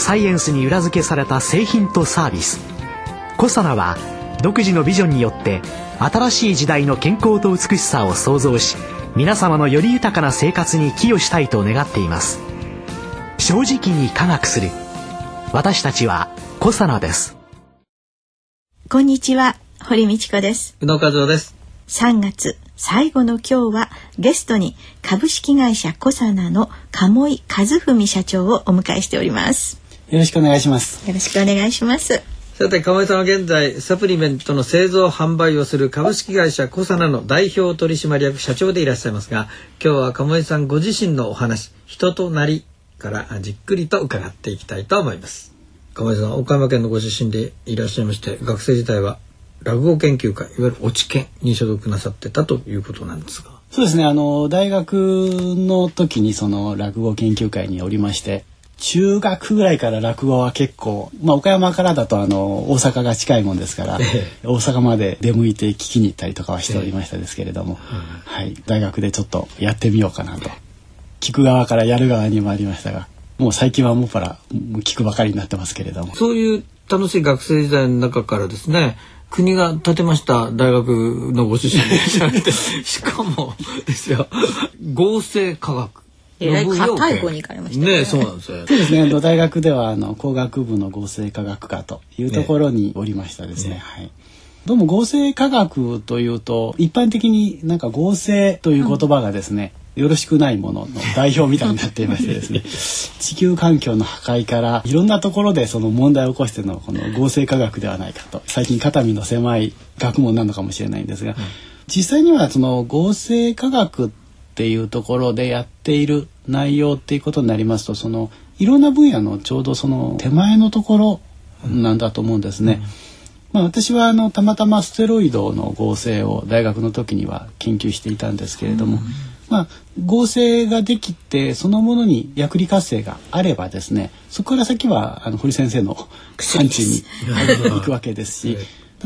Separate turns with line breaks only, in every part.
サイエンスに裏付けされた製品とサービス。コサナは独自のビジョンによって新しい時代の健康と美しさを創造し皆様のより豊かな生活に寄与したいと願っています。正直に科学する。私たちはコサナです。
こんにちは堀道子です。
宇野和夫です。
3月最後の今日はゲストに株式会社コサナの鴨井和文社長をお迎えしております
よろしくお願いします。
よろしくお願いします。
さて鴨井さんは現在サプリメントの製造販売をする株式会社コサナの代表取締役社長でいらっしゃいますが今日は鴨井さんご自身のお話人となりからじっくりと伺っていきたいと思います。鴨井さん岡山県のご出身でいらっしゃいまして学生時代は落語研究会いわゆる落ち研に所属なさってたということなんですが。
そうですね。あの大学の時にその落語研究会におりまして中学ぐらいから落語は結構、まあ、岡山からだとあの大阪が近いもんですから、ええ、大阪まで出向いて聞きに行ったりとかはしておりましたですけれども、はい、大学でちょっとやってみようかなと。聞く側からやる側にもありましたがもう最近はもっぱら聞くばかりになってますけれども。
そういう楽しい学生時代の中からですね国が建てました大学のご出身でしかもですよ合成科学
えらい硬い方に行かれました
ね。ねそうなんですよ。
そうですね。大学ではあの工学部の合成科学科というところにおりましたですね。ねはい。どうも合成科学というと一般的になんか合成という言葉がですね、よろしくないものの代表みたいになっていましてですね 地球環境の破壊からいろんなところでその問題を起こしてのこの合成科学ではないかと最近肩身の狭い学問なのかもしれないんですが、うん、実際にはその合成科学っていうところでやっている内容っていうことになりますとそのいろんな分野のちょうどその手前のところなんだと思うんですね。うん。まあ、私はあのたまたまステロイドの合成を大学の時には研究していたんですけれども、うん。まあ、合成ができてそのものに薬理活性があればですねそこから先はあの堀先生の産地に行くわけですし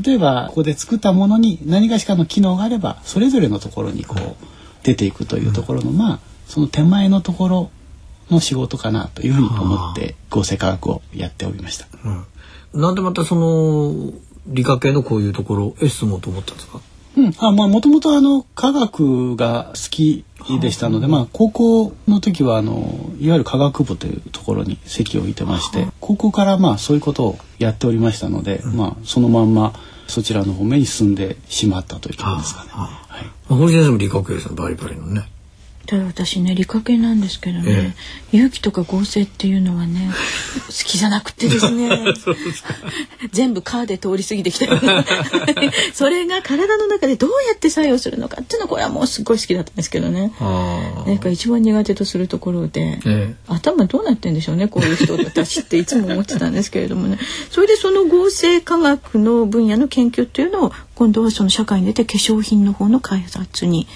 例えばここで作ったものに何がしかの機能があればそれぞれのところにこう出ていくというところの、まあその手前のところの仕事かなというふうに思って合成科学をやっておりました。
うん、なんでまたその理科系のこういうところへ進もうと思ったんですか？
うん、あまあもともとあの科学が好きでしたので、まあ高校の時はあのいわゆる科学部というところに席を置いてまして、高校からまあそういうことをやっておりましたので、まあそのまんまそちらの方面に進んでしまったというところですかね。はい。
堀先生も理科系ですバリバリのね。
ただ私ね理科系なんですけどね、ええ、勇気とか合成っていうのはね 好きじゃなくてですね全部カーで通り過ぎてきた それが体の中でどうやって作用するのかっていうのこれはもうすごい好きだったんですけどね。なんか一番苦手とするところで、え、頭どうなってんでしょうねこういう人たちっていつも思ってたんですけれどもね。それでその合成科学の分野の研究っていうのを今度はその社会に出て化粧品の方の開発に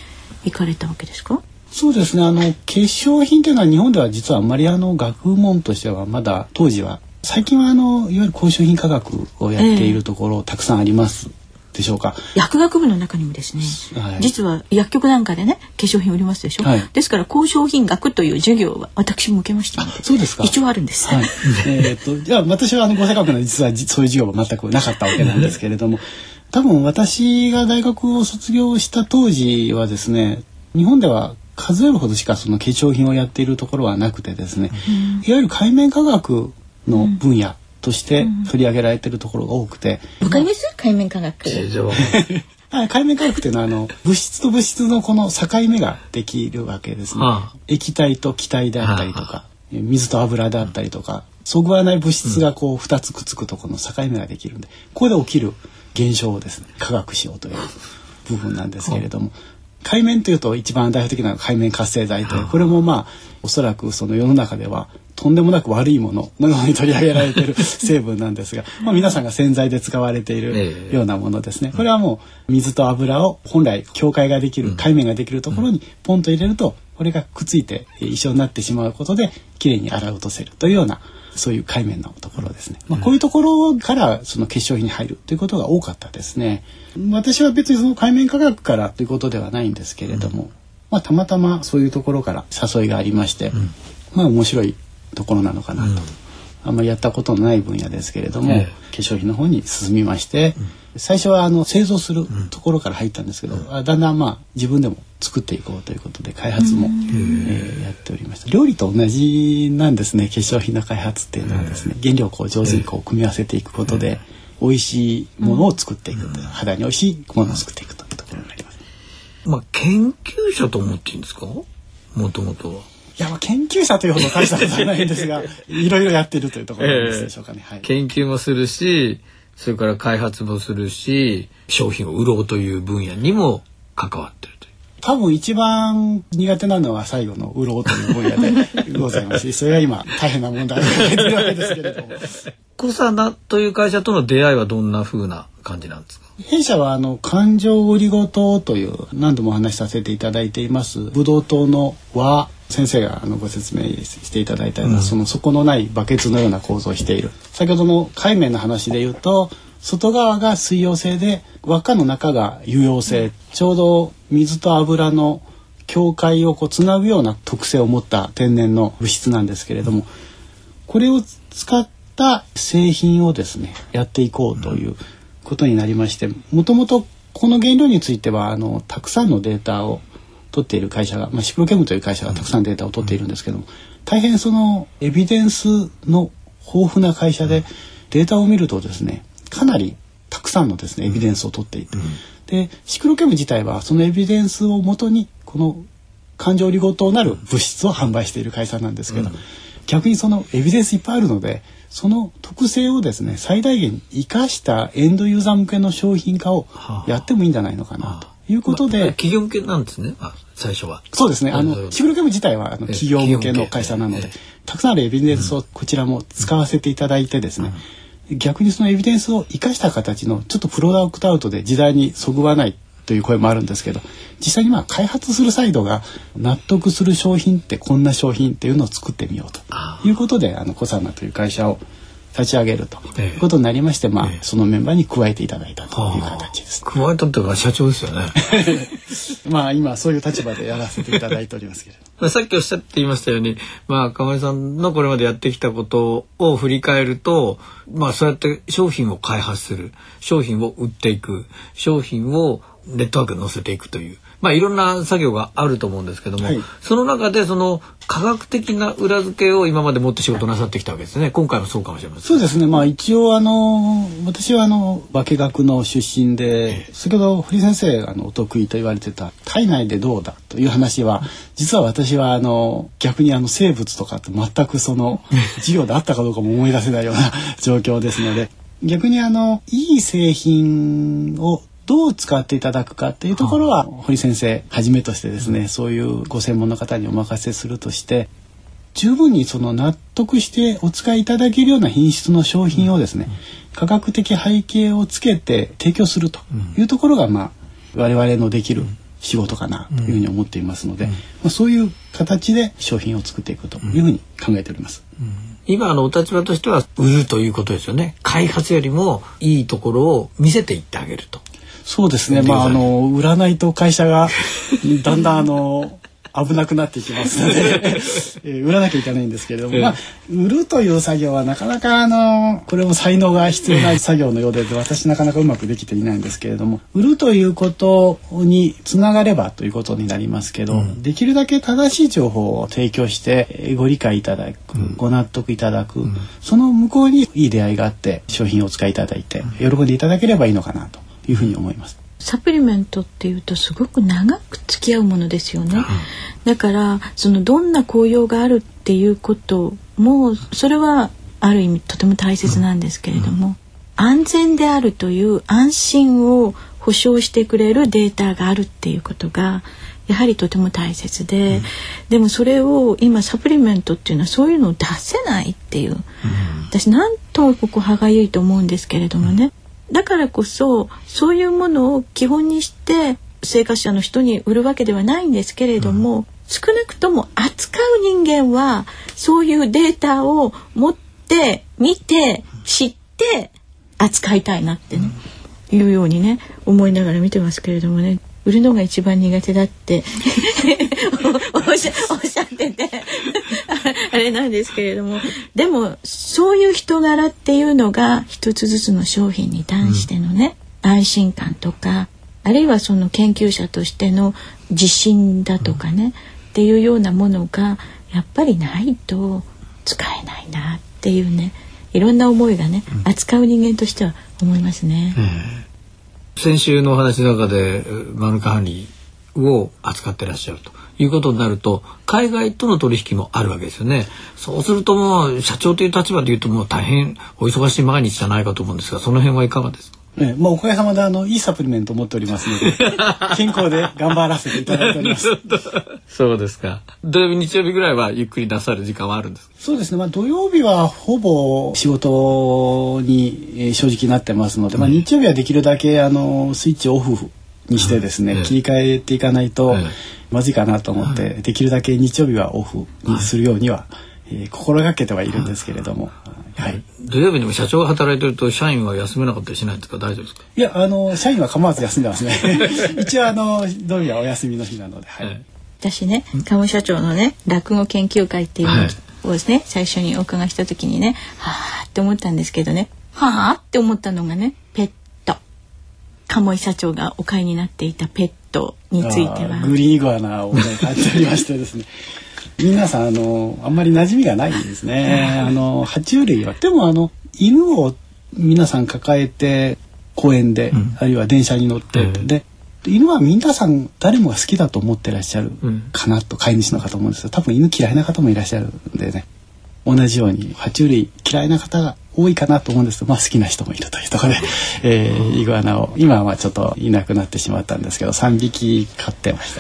行かれたわけですか？
そうですね。あの化粧品というのは日本では実はあんまりあの学問としてはまだ当時は最近はあのいわゆる高収品科学をやっているところ、たくさんありますでしょうか？
薬学部の中にもですね、はい、実は薬局なんかでね化粧品売りますでしょ、はい、ですから高商品学という授業は私も受けました
そうですか。
一応あるんです、はい、
えっとじゃあ私はあの合成学の実はそういう授業は全くなかったわけなんですけれども多分私が大学を卒業した当時はですね日本では数えるほどしかその化粧品をやっているところはなくてですね、いわゆる海面科学の分野として取り上げられているところが多くて。
わ、かります海面科学？
海面科学っていうのはあの物質と物質のこの境目ができるわけですね。はあ、液体と気体であったりとか、はあ、水と油であったりとか、そぐわない物質がこう2つくっつくとこの境目ができるんで、ここで起きる現象をですね科学しようという部分なんですけれども、海面というと一番代表的なのが海面活性剤とい。うこれもまあおそらくその世の中ではとんでもなく悪いもののように取り上げられている 成分なんですが、まあ、皆さんが洗剤で使われているようなものですね。これはもう水と油を本来境界ができる海面ができるところにポンと入れるとこれがくっついて一緒になってしまうことできれいに洗い落とせるというようなそういう海面のところですね。まあ、こういうところからその結晶品に入るということが多かったですね。私は別にその海面科学からということではないんですけれども、まあ、たまたまそういうところから誘いがありまして、まあ面白いところなのかなと、うん、あんまりやったことのない分野ですけれども、え化粧品の方に進みまして、うん、最初はあの製造するところから入ったんですけど、うん、だんだんまあ自分でも作っていこうということで開発も、えー、やっておりました。料理と同じなんですね。化粧品の開発っていうのはですね原料をこう上手にこう組み合わせていくことで、美味しいものを作っていく、肌に美味しいものを作っていくというところになります。
まあ研究者と思っていいんですか？もともとは。
いや、まあ、研究者というほど大したことはないんですが、いろいろやってるというところでしょうかね。
はい、研究もするし、それから開発もするし、商品を売ろうという分野にも関わってる。
多分一番苦手なのは最後の売ろうという分野でございます。し、それが今大変な問題を抱えているわけですけれども。
コサナという会社との出会いはどんな風な感じなんですか？
弊社はあの環状オリゴ糖という何度もお話しさせていただいていますブドウ糖の和先生があのご説明していただいたような、うん、その底のないバケツのような構造をしている。先ほどの海面の話で言うと外側が水溶性で輪っかの中が有溶性、うん、ちょうど水と油の境界をこうつなぐような特性を持った天然の物質なんですけれどもこれを使った製品をですねやっていこうということになりましてもともとこの原料についてはあのたくさんのデータを取っている会社が、まあ、シクロケムという会社がたくさんデータを取っているんですけども大変そのエビデンスの豊富な会社でデータを見るとですねかなりたくさんのですねエビデンスを取っていて、でシクロケム自体はそのエビデンスをもとにこの感情利ごとなる物質を販売している会社なんですけど、逆にそのエビデンスいっぱいあるのでその特性をですね最大限生かしたエンドユーザー向けの商品化をやってもいいんじゃないのかなということで、まあ、
企業向けなんですね。最初は。
そうですね。あのシグルゲーム自体はあの企業向けの会社なので、たくさんあるエビデンスをこちらも使わせていただいてですね、逆にそのエビデンスを生かした形のちょっとプロダクトアウトで時代にそぐわないという声もあるんですけど実際にまあ開発するサイドが納得する商品ってこんな商品っていうのを作ってみようということであのコサナという会社を立ち上げるということになりまして、まあ、そのメンバーに加えていただいたという形です、
ね、加えたっていうか社長ですよね。
まあ今そういう立場でやらせていただいておりますけれど。
さっきおっしゃっていましたように、まあ河合さんのこれまでやってきたことを振り返ると、まあそうやって商品を開発する、商品を売っていく、商品をネットワークに載せていくという。まあ、いろんな作業があると思うんですけども、はい、その中でその科学的な裏付けを今までもって仕事なさってきたわけですね。今回もそうかもしれません。
そうですね。まあ一応あの私はあの化学の出身で、先ほど堀先生があのお得意と言われてた体内でどうだという話は実は私はあの逆にあの生物とかって全くその 授業であったかどうかも思い出せないような状況ですので逆にあのいい製品をどう使っていただくかっていうところは、堀先生はじめとしてですね、そういうご専門の方にお任せするとして十分にその納得してお使いいただけるような品質の商品をですね、科学的背景をつけて提供するというところが、まあ、我々のできる仕事かなというふうに思っていますので、まあ、そういう形で商品を作っていくというふうに考えております。
今のお立場としては売るということですよね。開発よりもいいところを見せていってあげると
そうですね。まあ、あの、売らないと会社が、だんだん、あの、危なくなってきます。の でえー、売らなきゃいけないんですけれども、えー、まあ、売るという作業はなかなかあのこれも才能が必要な作業のようで私なかなかうまくできていないんですけれども売るということにつながればということになりますけど、うん、できるだけ正しい情報を提供してご理解いただく、うん、ご納得いただく、うん、その向こうにいい出会いがあって商品をお使いいただいて喜んでいただければいいのかなというふうに思います。
サプリメントっていうとすごく長く付き合うものですよね。だからそのどんな効用があるっていうこともそれはある意味とても大切なんですけれども、安全であるという安心を保証してくれるデータがあるっていうことがやはりとても大切で、うん、でもそれを今サプリメントっていうのはそういうのを出せないっていう、うん、私なんともここ歯がゆいと思うんですけれどもね、だからこそそういうものを基本にして生活者の人に売るわけではないんですけれども、うん、少なくとも扱う人間はそういうデータを持って見て知って扱いたいなってね、いうようにね思いながら見てますけれどもね売るのが一番苦手だって。おっしゃおってて。あれなんですけれども。でもそういう人柄っていうのが一つずつの商品に対してのね、うん、安心感とかあるいはその研究者としての自信だとかね、うん、っていうようなものがやっぱりないと使えないなっていうねいろんな思いがね、うん、扱う人間としては思いますね。
先週のお話の中でマヌカハニーを扱ってらっしゃるということになると海外との取引もあるわけですよね。そうするともう社長という立場でいうともう大変お忙しい毎日じゃないかと思うんですがその辺はいかがですか？
えまあ、おかげさまであのいいサプリメントを持っておりますので 健康で頑張らせていただいております。
そうですか。土曜日日曜日ぐらいはゆっくりなさる時間はあるんです
そうですね。まあ土曜日はほぼ仕事に正直なってますので、まあ、日曜日はできるだけあのスイッチオフにしてですね、切り替えていかないとまずいかなと思って、できるだけ日曜日はオフにするようには、えー、心がけてはいるんですけれども、
はい、土曜日にも社長が働いてると社員は休めなかったりしないんですか大丈夫ですか？
いやあの社員は構わず休んでますね。一応あの土曜日はお休みの日なので、はい、
私ね鴨社長のね落語研究会っていうのをですね、はい、最初にお伺いした時にねはあって思ったんですけどねはあって思ったのがねペット。鴨井社長がお買いになっていたペットについては。
グリーンイグアナをね買っておりましてですね皆さんあのあんまり馴染みがないんですね。あの爬虫類は。でもあの犬を皆さん抱えて公園で、うん、あるいは電車に乗って、うん、で犬は皆さん誰もが好きだと思ってらっしゃるかなと、飼い主の方思うんですよ。多分犬嫌いな方もいらっしゃるんでね。同じように爬虫類嫌いな方が多いかなと思うんですけど、まあ、好きな人もいるというところで、えー、イグアナを今はちょっといなくなってしまったんですけど3匹飼ってまし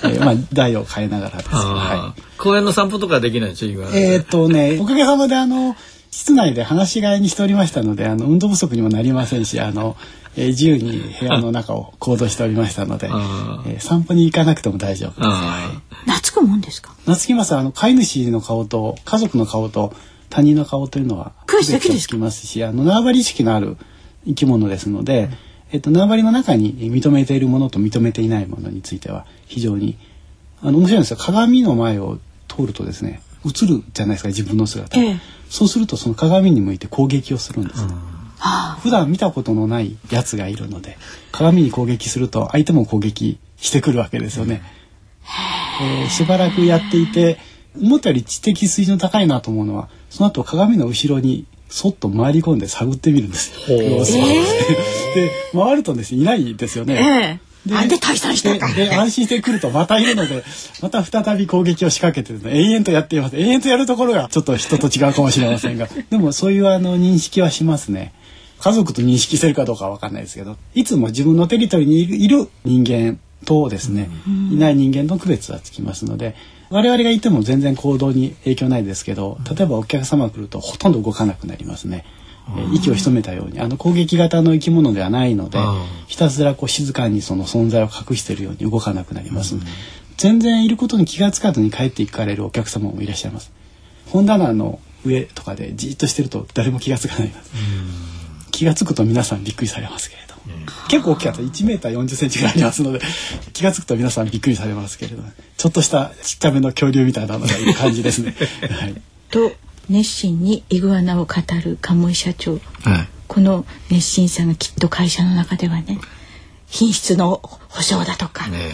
たね、えー、まあ台を変えながらですけど、は
い、公園の散歩とかできないでしょイグアナ
えー、っとねおかげさまであの室内で放し飼いにしておりましたのであの運動不足にもなりませんしあの、えー、自由に部屋の中を行動しておりましたので、えー、散歩に行かなくても大丈夫です。は
い、懐くもんですか？
懐きます。あの飼い主の顔と家族の顔と他人の顔というのは
つ
きますしあの縄張り意識のある生き物ですので、えっと、縄張りの中に認めているものと認めていないものについては非常にあの面白いんですよ。鏡の前を通るとですね映るじゃないですか自分の姿、ええ、そうするとその鏡に向いて攻撃をするんです、うん、普段見たことのないやつがいるので鏡に攻撃すると相手も攻撃してくるわけですよね、えー、しばらくやっていて思ったより知的水準高いなと思うのはその後鏡の後ろにそっと回り込んで探ってみるんですよ。えー、で回るとですねいないですよ
ね。えー、なんで退散したか。
で安心してくるとまたいるのでまた再び攻撃を仕掛けて、ね、延々とやっています。延々とやるところがちょっと人と違うかもしれませんが。でもそういうあの認識はしますね。家族と認識してるかどうかは分かんないですけどいつも自分のテリトリーにいる人間とですね、いない人間の区別はつきますので我々がいても全然行動に影響ないですけど例えばお客様が来るとほとんど動かなくなりますね。え息を潜めたように。あの攻撃型の生き物ではないのでひたすらこう静かにその存在を隠しているように動かなくなります、全然いることに気が付かずに帰っていかれるお客様もいらっしゃいます。本棚の上とかでじっとしてると誰も気が付かないです、気が付くと皆さんびっくりされますけれど結構大きかった。1メーター40センチぐらいありますので気が付くと皆さんびっくりされますけれどちょっとしたちっちゃめの恐竜みたいなのがいる感じですね。はい、
と熱心にイグアナを語る鴨井社長、はい、この熱心さがきっと会社の中ではね品質の保証だとか、ね、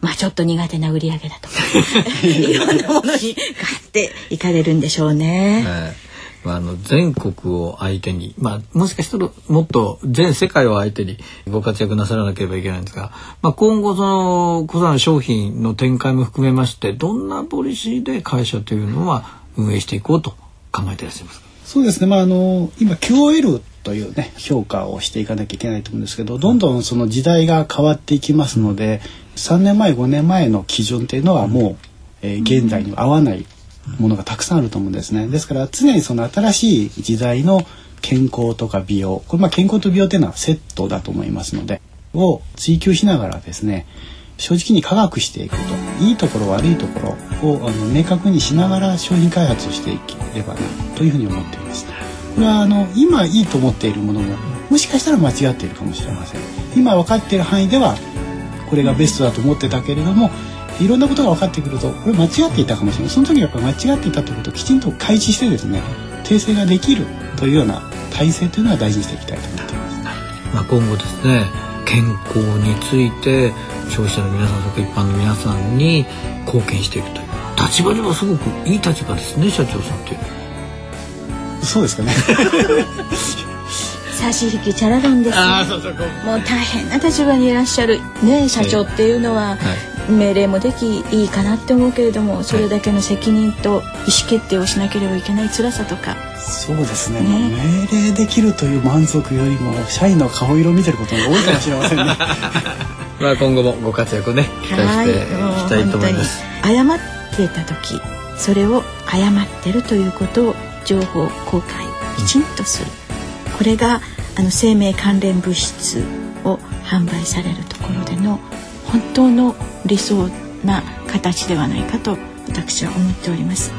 まあちょっと苦手な売り上げだとか いろんなものに買っていかれるんでしょうね。ね
あの全国を相手に、まあ、もしかしたらもっと全世界を相手にご活躍なさらなければいけないんですが、まあ、今後その小さな商品の展開も含めましてどんなポリシーで会社というのは運営していこうと考えていらっしゃいますか？
そうですね、まあ、あの今 QOL というね評価をしていかなきゃいけないと思うんですけどどんどんその時代が変わっていきますので3年前5年前の基準っていうのはもう、えー、現代に合わないものがたくさんあると思うんですね。ですから常にその新しい時代の健康とか美容これまあ健康と美容っていうのはセットだと思いますのでを追求しながらですね正直に科学していくといいところ悪いところをあの明確にしながら商品開発をしていければなというふうに思っています。これはあの今いいと思っているものももしかしたら間違っているかもしれません。今分かっている範囲ではこれがベストだと思ってたけれどもいろんなことが分かってくるとこれ間違っていたかもしれない。その時はやっぱ間違っていたということをきちんと開示してですね訂正ができるというような体制というのは大事にしていきたいと思っています。
まあ、今後ですね健康について消費者の皆さんそれから一般の皆さんに貢献していくという。立場ではすごくいい立場ですね社長さんって。
そうですかね
差し引きチャラランです、もう大変な立場にいらっしゃるね社長っていうのは、命令もできいいかなって思うけれどもそれだけの責任と意思決定をしなければいけない辛さとか。
そうですね、ね、命令できるという満足よりも社員の顔色を見てることが多いかもしれませんね。
まあ今後もご活躍ね期待していきたいと思います。
謝っていた時それを謝ってるということを情報公開きちんとする、うん、これがあの生命関連物質を販売されるところでの本当の理想な形ではないかと私は思っております。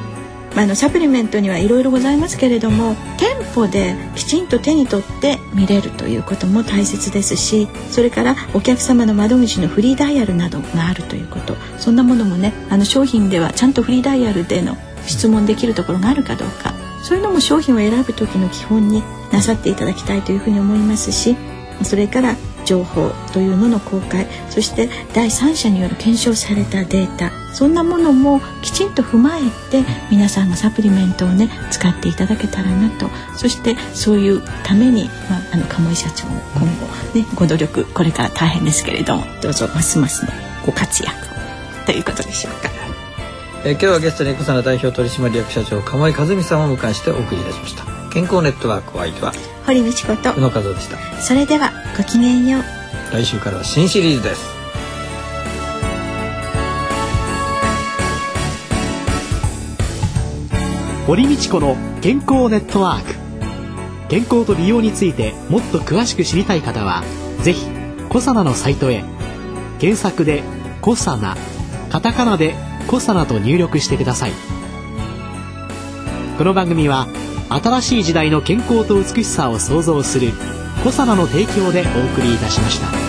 まあのサプリメントにはいろいろございますけれども店舗できちんと手に取って見れるということも大切ですしそれからお客様の窓口のフリーダイヤルなどがあるということそんなものもねあの商品ではちゃんとフリーダイヤルでの質問できるところがあるかどうかそういうのも商品を選ぶ時の基本になさっていただきたいというふうに思いますしそれから情報というのの公開そして第三者による検証されたデータそんなものもきちんと踏まえて皆さんがサプリメントをね使っていただけたらなとそしてそういうために、まあ、あの鴨井社長も今後ねご努力これから大変ですけれどもどうぞますますのご活躍ということでしょうか。
え今日はゲストに小佐奈代表取締役社長鴨井和美さんをお迎えしてお送りいたしました健康ネットワークお相手は
堀道子と
宇野和夫でした。
それではごきげんよう。
来週からは新シリーズです。
堀道子の健康ネットワーク。健康と美容についてもっと詳しく知りたい方はぜひコサナのサイトへ。検索で「コサナ」カタカナで「コサナ」と入力してください。この番組は「新しい時代の健康と美しさを創造するコサナの提供でお送りいたしました。